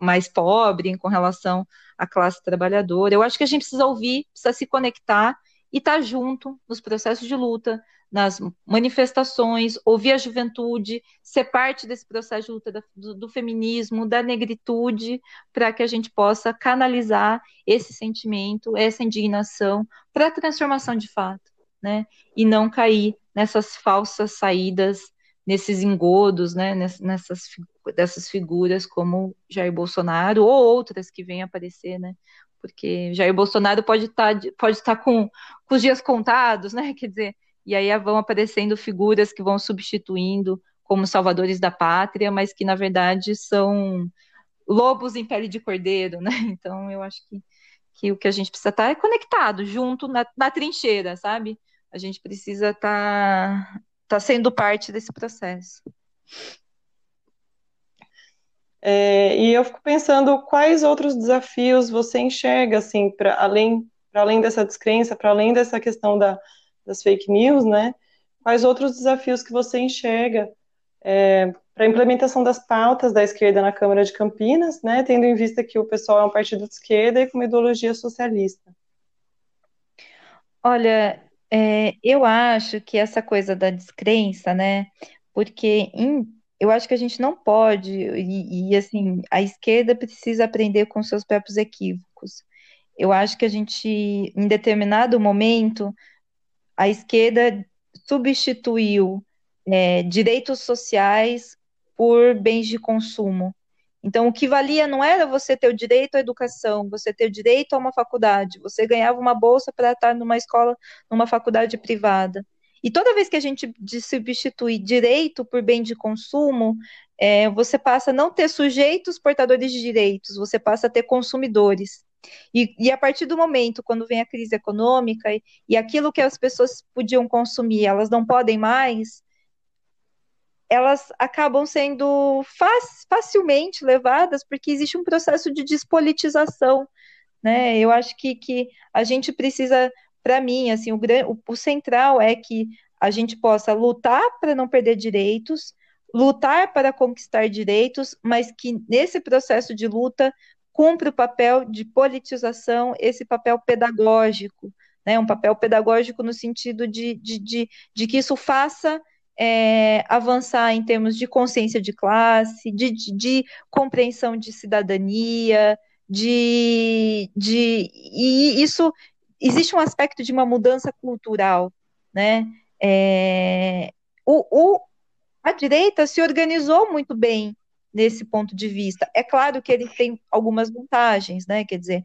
[SPEAKER 5] mais pobre, com relação à classe trabalhadora. Eu acho que a gente precisa ouvir, precisa se conectar e estar tá junto nos processos de luta, nas manifestações, ouvir a juventude, ser parte desse processo de luta do, do feminismo, da negritude, para que a gente possa canalizar esse sentimento, essa indignação para a transformação de fato, né? E não cair nessas falsas saídas, nesses engodos, né? Nessas dessas figuras como Jair Bolsonaro ou outras que vêm aparecer, né? Porque Jair Bolsonaro pode estar tá, pode estar tá com, com os dias contados, né? Quer dizer, e aí vão aparecendo figuras que vão substituindo como salvadores da pátria, mas que na verdade são lobos em pele de cordeiro, né? Então eu acho que, que o que a gente precisa estar é conectado, junto na, na trincheira, sabe? A gente precisa estar tá, sendo parte desse processo.
[SPEAKER 1] É, e eu fico pensando quais outros desafios você enxerga, assim, para além, além dessa descrença, para além dessa questão da, das fake news, né? Quais outros desafios que você enxerga é, para a implementação das pautas da esquerda na Câmara de Campinas, né? Tendo em vista que o pessoal é um partido de esquerda e com uma ideologia socialista.
[SPEAKER 5] Olha, é, eu acho que essa coisa da descrença, né? Porque em, eu acho que a gente não pode, e, e, assim, a esquerda precisa aprender com seus próprios equívocos. Eu acho que a gente, em determinado momento, a esquerda substituiu é, direitos sociais por bens de consumo. Então, o que valia não era você ter o direito à educação, você ter o direito a uma faculdade, você ganhava uma bolsa para estar numa escola, numa faculdade privada. E toda vez que a gente substitui direito por bem de consumo, é, você passa a não ter sujeitos portadores de direitos, você passa a ter consumidores. E, e, a partir do momento, quando vem a crise econômica e, e aquilo que as pessoas podiam consumir, elas não podem mais, elas acabam sendo facilmente levadas porque existe um processo de despolitização, né? Eu acho que, que a gente precisa, para mim, assim, o, o, o central é que a gente possa lutar para não perder direitos, lutar para conquistar direitos, mas que nesse processo de luta cumpre o papel de politização, esse papel pedagógico, né, um papel pedagógico no sentido de, de, de, de que isso faça é, avançar em termos de consciência de classe, de, de, de compreensão de cidadania, de, de e isso existe um aspecto de uma mudança cultural, né? É, o, o, a direita se organizou muito bem nesse ponto de vista. É claro que ele tem algumas vantagens, né? Quer dizer,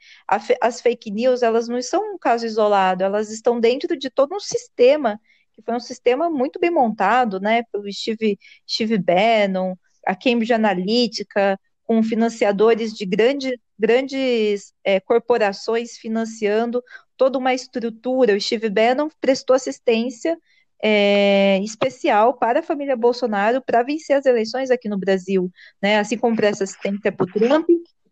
[SPEAKER 5] as fake news, elas não são um caso isolado, elas estão dentro de todo um sistema, que foi um sistema muito bem montado, né? Pelo Steve, Steve Bannon, a Cambridge Analytica, com financiadores de grande, grandes é, corporações financiando toda uma estrutura. O Steve Bannon prestou assistência é, especial para a família Bolsonaro para vencer as eleições aqui no Brasil, né? Assim como prestou assistência para o Trump,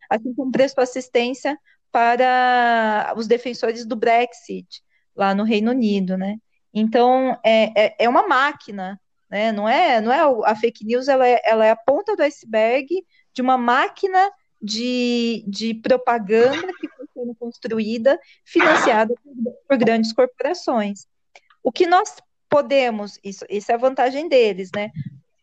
[SPEAKER 5] assim como prestou assistência para os defensores do Brexit lá no Reino Unido, né? Então é, é, é uma máquina, né? Não é, não é a fake news, ela é, ela é a ponta do iceberg de uma máquina de, de propaganda que sendo construída, financiada por, grandes corporações. O que nós podemos, isso, isso é a vantagem deles, né?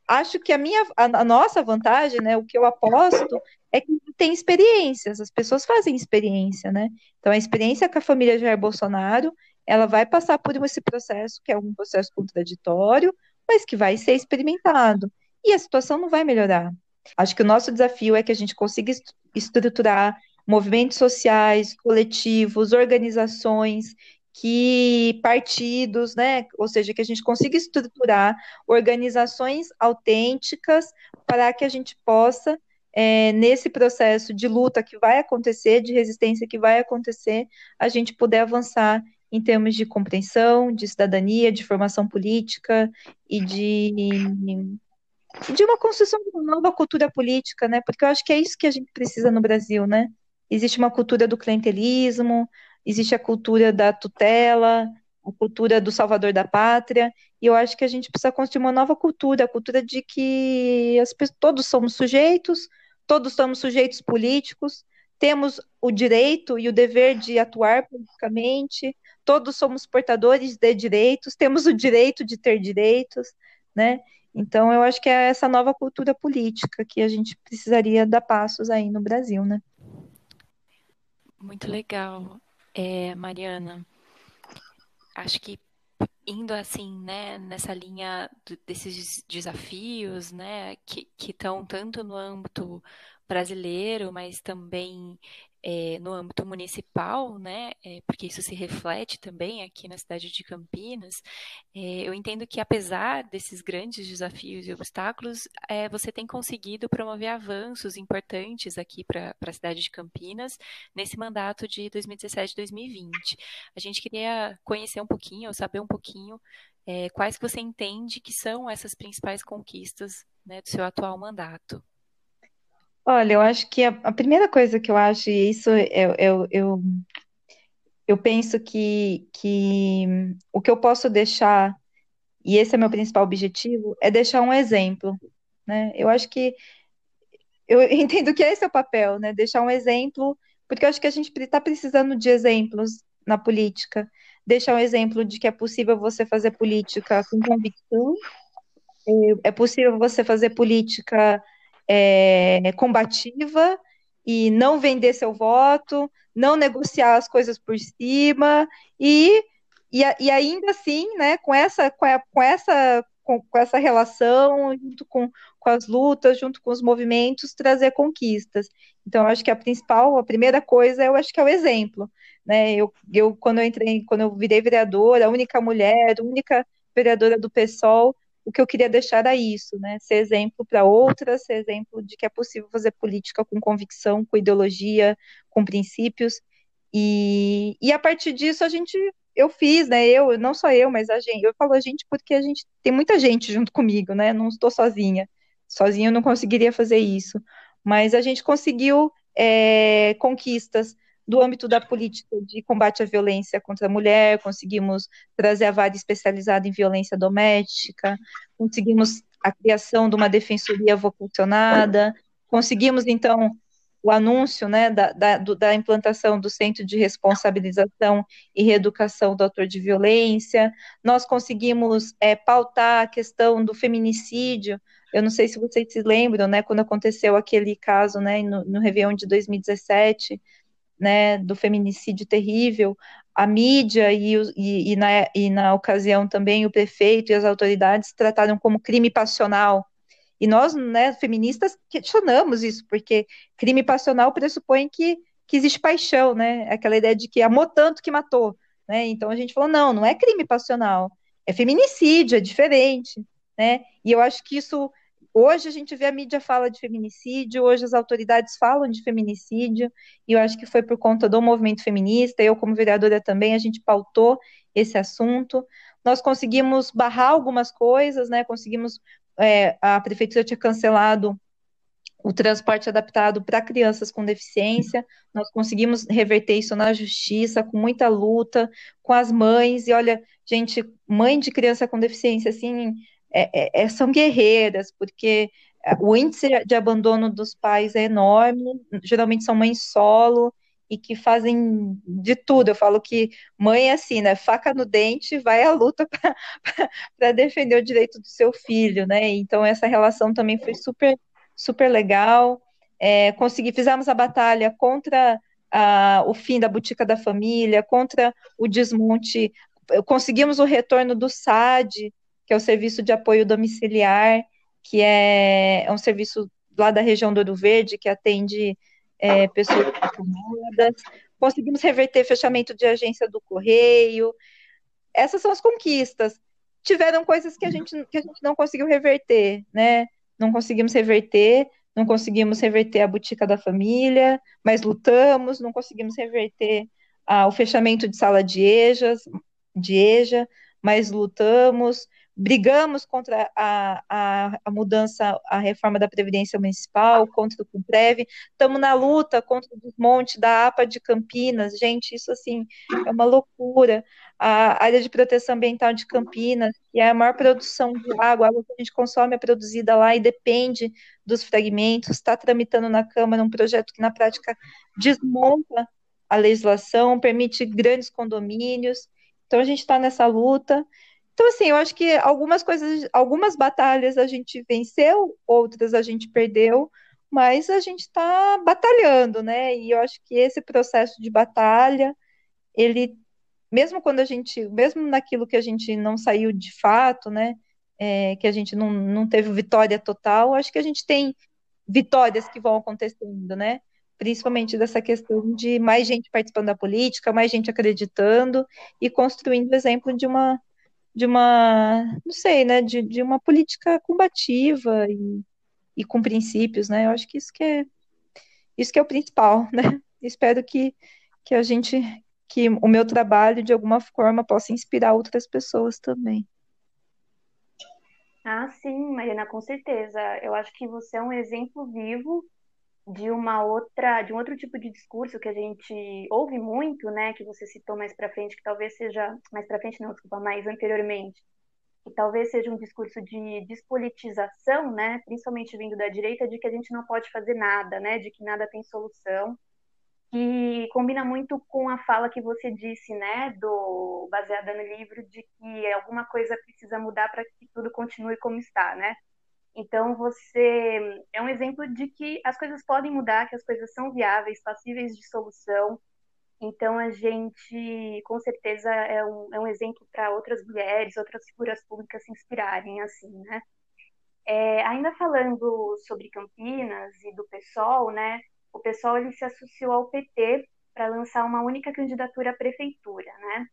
[SPEAKER 5] Acho que a minha, a, a nossa vantagem, né, o que eu aposto é que tem experiências, as pessoas fazem experiência, né? Então a experiência com a família Jair Bolsonaro, ela vai passar por esse processo, que é um processo contraditório, mas que vai ser experimentado. E a situação não vai melhorar. Acho que o nosso desafio é que a gente consiga estruturar movimentos sociais, coletivos, organizações que partidos, né, ou seja, que a gente consiga estruturar organizações autênticas para que a gente possa, é, nesse processo de luta que vai acontecer, de resistência que vai acontecer, a gente poder avançar em termos de compreensão, de cidadania, de formação política e de de uma construção de uma nova cultura política, né? Porque eu acho que é isso que a gente precisa no Brasil, né? Existe uma cultura do clientelismo, existe a cultura da tutela, a cultura do salvador da pátria, e eu acho que a gente precisa construir uma nova cultura, a cultura de que as, todos somos sujeitos, todos somos sujeitos políticos, temos o direito e o dever de atuar politicamente, todos somos portadores de direitos, temos o direito de ter direitos, né? Então, eu acho que é essa nova cultura política que a gente precisaria dar passos aí no Brasil, né?
[SPEAKER 2] Muito legal, é, Mariana. Acho que indo assim, né, nessa linha desses desafios, né, que estão tanto no âmbito brasileiro, mas também é, no âmbito municipal, né, é, porque isso se reflete também aqui na cidade de Campinas, é, eu entendo que apesar desses grandes desafios e obstáculos, você tem conseguido promover avanços importantes aqui para a cidade de Campinas nesse mandato de 2017-2020. A gente queria conhecer um pouquinho, ou saber um pouquinho quais que você entende que são essas principais conquistas né, do seu atual mandato.
[SPEAKER 5] Olha, eu acho que a, a primeira coisa que eu acho, e isso eu, eu, eu, eu penso que, que o que eu posso deixar, e esse é meu principal objetivo, é deixar um exemplo, né? Eu acho que eu entendo que esse é o papel, né? Deixar um exemplo, porque eu acho que a gente está precisando de exemplos na política. Deixar um exemplo de que é possível você fazer política com convicção, é, é possível você fazer política é, combativa e não vender seu voto, não negociar as coisas por cima e, e, e ainda assim, né, com essa, com, a, com essa com, com, essa relação, junto com, com as lutas, junto com os movimentos, trazer conquistas. Então, acho que a principal, a primeira coisa, eu acho que é o exemplo. Né? Eu, eu, quando eu entrei, quando eu virei vereadora, a única mulher, a única vereadora do PSOL, o que eu queria deixar era isso, né? Ser exemplo para outras, ser exemplo de que é possível fazer política com convicção, com ideologia, com princípios. E, e a partir disso a gente, eu fiz, né? Eu, não só eu, mas a gente. Eu falo a gente porque a gente tem muita gente junto comigo, né? Não estou sozinha. Sozinha eu não conseguiria fazer isso. Mas a gente conseguiu é, conquistas do âmbito da política de combate à violência contra a mulher, conseguimos trazer a vara especializada em violência doméstica, conseguimos a criação de uma defensoria vocacionada, conseguimos, então, o anúncio né, da, da, da, implantação do Centro de Responsabilização e Reeducação do Autor de Violência, nós conseguimos é, pautar a questão do feminicídio, eu não sei se vocês se lembram, né, quando aconteceu aquele caso, né, no, no Réveillon de 2017, né, do feminicídio terrível, a mídia e, e, e, na, e na ocasião também o prefeito e as autoridades trataram como crime passional. E nós, né, feministas, questionamos isso, porque crime passional pressupõe que, que existe paixão, né? Aquela ideia de que amou tanto que matou. Né? Então a gente falou: não, não é crime passional, é feminicídio, é diferente. Né? E eu acho que isso Hoje a gente vê a mídia fala de feminicídio, hoje as autoridades falam de feminicídio, e eu acho que foi por conta do movimento feminista, eu como vereadora também, a gente pautou esse assunto. Nós conseguimos barrar algumas coisas, né? Conseguimos, é, a prefeitura tinha cancelado o transporte adaptado para crianças com deficiência. Nós conseguimos reverter isso na justiça, com muita luta, com as mães. E olha, gente, mãe de criança com deficiência, assim, é, é, é, são guerreiras, porque é, o índice de abandono dos pais é enorme, geralmente são mães solo e que fazem de tudo. Eu falo que mãe é assim, né? Faca no dente, vai à luta para defender o direito do seu filho, né? Então essa relação também foi super, super legal. É, consegui, fizemos a batalha contra a, o fim da Botica da Família, contra o desmonte, conseguimos o retorno do SAD, que é o Serviço de Apoio Domiciliar, que é, é um serviço lá da região do Ouro Verde, que atende é, pessoas acamadas. Conseguimos reverter fechamento de agência do Correio. Essas são as conquistas. Tiveram coisas que a gente, que a gente não conseguiu reverter, né? Não conseguimos reverter, não conseguimos reverter a botica da família, mas lutamos, não conseguimos reverter ah, o fechamento de sala de EJAs, de EJA, mas lutamos brigamos contra a, a, a, mudança, a reforma da Previdência Municipal, contra o Comprev, estamos na luta contra o desmonte da APA de Campinas, gente, isso assim é uma loucura. A área de proteção ambiental de Campinas, que é a maior produção de água, a água que a gente consome é produzida lá e depende dos fragmentos, está tramitando na Câmara um projeto que na prática desmonta a legislação, permite grandes condomínios, então a gente está nessa luta. Então, assim, eu acho que algumas coisas, algumas batalhas a gente venceu, outras a gente perdeu, mas a gente está batalhando, né? E eu acho que esse processo de batalha, ele, mesmo quando a gente, mesmo naquilo que a gente não saiu de fato, né? É, que a gente não, não teve vitória total, acho que a gente tem vitórias que vão acontecendo, né? Principalmente dessa questão de mais gente participando da política, mais gente acreditando e construindo o exemplo de uma de uma, não sei, né, de, de uma política combativa e, e com princípios, né? Eu acho que isso que é isso que é o principal, né? Espero que, que a gente, que o meu trabalho de alguma forma possa inspirar outras pessoas também.
[SPEAKER 3] Ah, sim, Mariana, com certeza. Eu acho que você é um exemplo vivo de uma outra, de um outro tipo de discurso que a gente ouve muito, né, que você citou mais para frente, que talvez seja mais para frente, não, desculpa, mais anteriormente, que talvez seja um discurso de despolitização, né, principalmente vindo da direita, de que a gente não pode fazer nada, né, de que nada tem solução, que combina muito com a fala que você disse, né, do baseada no livro, de que alguma coisa precisa mudar para que tudo continue como está, né? Então, você é um exemplo de que as coisas podem mudar, que as coisas são viáveis, passíveis de solução. Então, a gente, com certeza, é um, é um exemplo para outras mulheres, outras figuras públicas se inspirarem, assim, né? É, ainda falando sobre Campinas e do PSOL, né? O PSOL ele se associou ao PT para lançar uma única candidatura à prefeitura, né?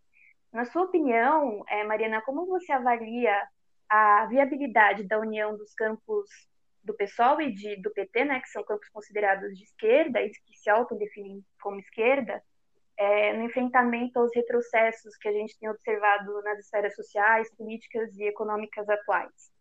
[SPEAKER 3] Na sua opinião, é, Mariana, como você avalia a viabilidade da união dos campos do PSOL e de, do PT, né, que são campos considerados de esquerda e que se autodefinem como esquerda, é, no enfrentamento aos retrocessos que a gente tem observado nas esferas sociais, políticas e econômicas atuais.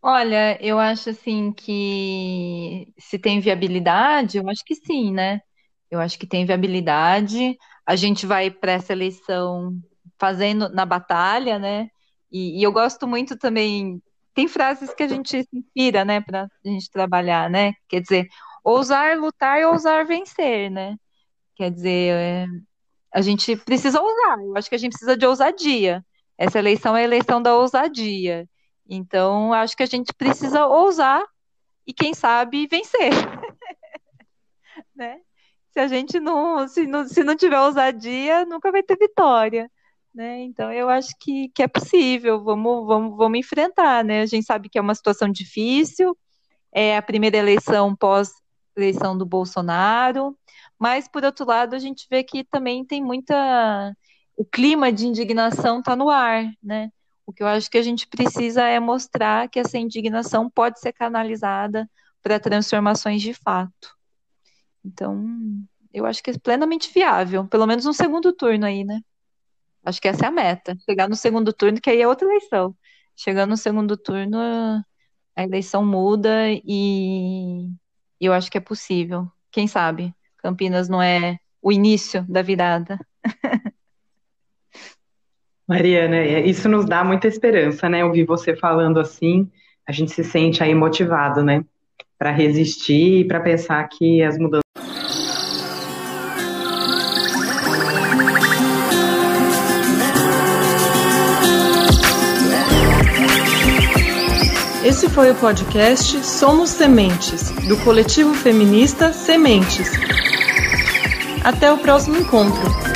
[SPEAKER 5] Olha, eu acho assim que se tem viabilidade, eu acho que sim, né? Eu acho que tem viabilidade. A gente vai para essa eleição fazendo na batalha, né? E, e, eu gosto muito também. Tem frases que a gente se inspira, né, para a gente trabalhar, né? Quer dizer, ousar lutar e ousar vencer, né? Quer dizer, é, a gente precisa ousar. Eu acho que a gente precisa de ousadia. Essa eleição é a eleição da ousadia. Então, acho que a gente precisa ousar e, quem sabe, vencer. né? Se a gente não se, não, se não tiver ousadia, nunca vai ter vitória. Né? Então eu acho que, que é possível, vamos, vamos, vamos enfrentar, né? A gente sabe que é uma situação difícil, é a primeira eleição pós eleição do Bolsonaro, mas por outro lado a gente vê que também tem muita o clima de indignação está no ar, né? O que eu acho que a gente precisa é mostrar que essa indignação pode ser canalizada para transformações de fato. Então, eu acho que é plenamente viável, pelo menos no segundo turno aí, né? Acho que essa é a meta. Chegar no segundo turno, que aí é outra eleição. Chegando no segundo turno, a eleição muda e eu acho que é possível. Quem sabe? Campinas não é o início da virada.
[SPEAKER 4] Mariana, é, isso nos dá muita esperança, né? Ouvir você falando assim, a gente se sente aí motivado, né? Para resistir e para pensar que as mudanças
[SPEAKER 1] Esse foi o podcast Somos Sementes, do coletivo feminista Sementes. Até o próximo encontro.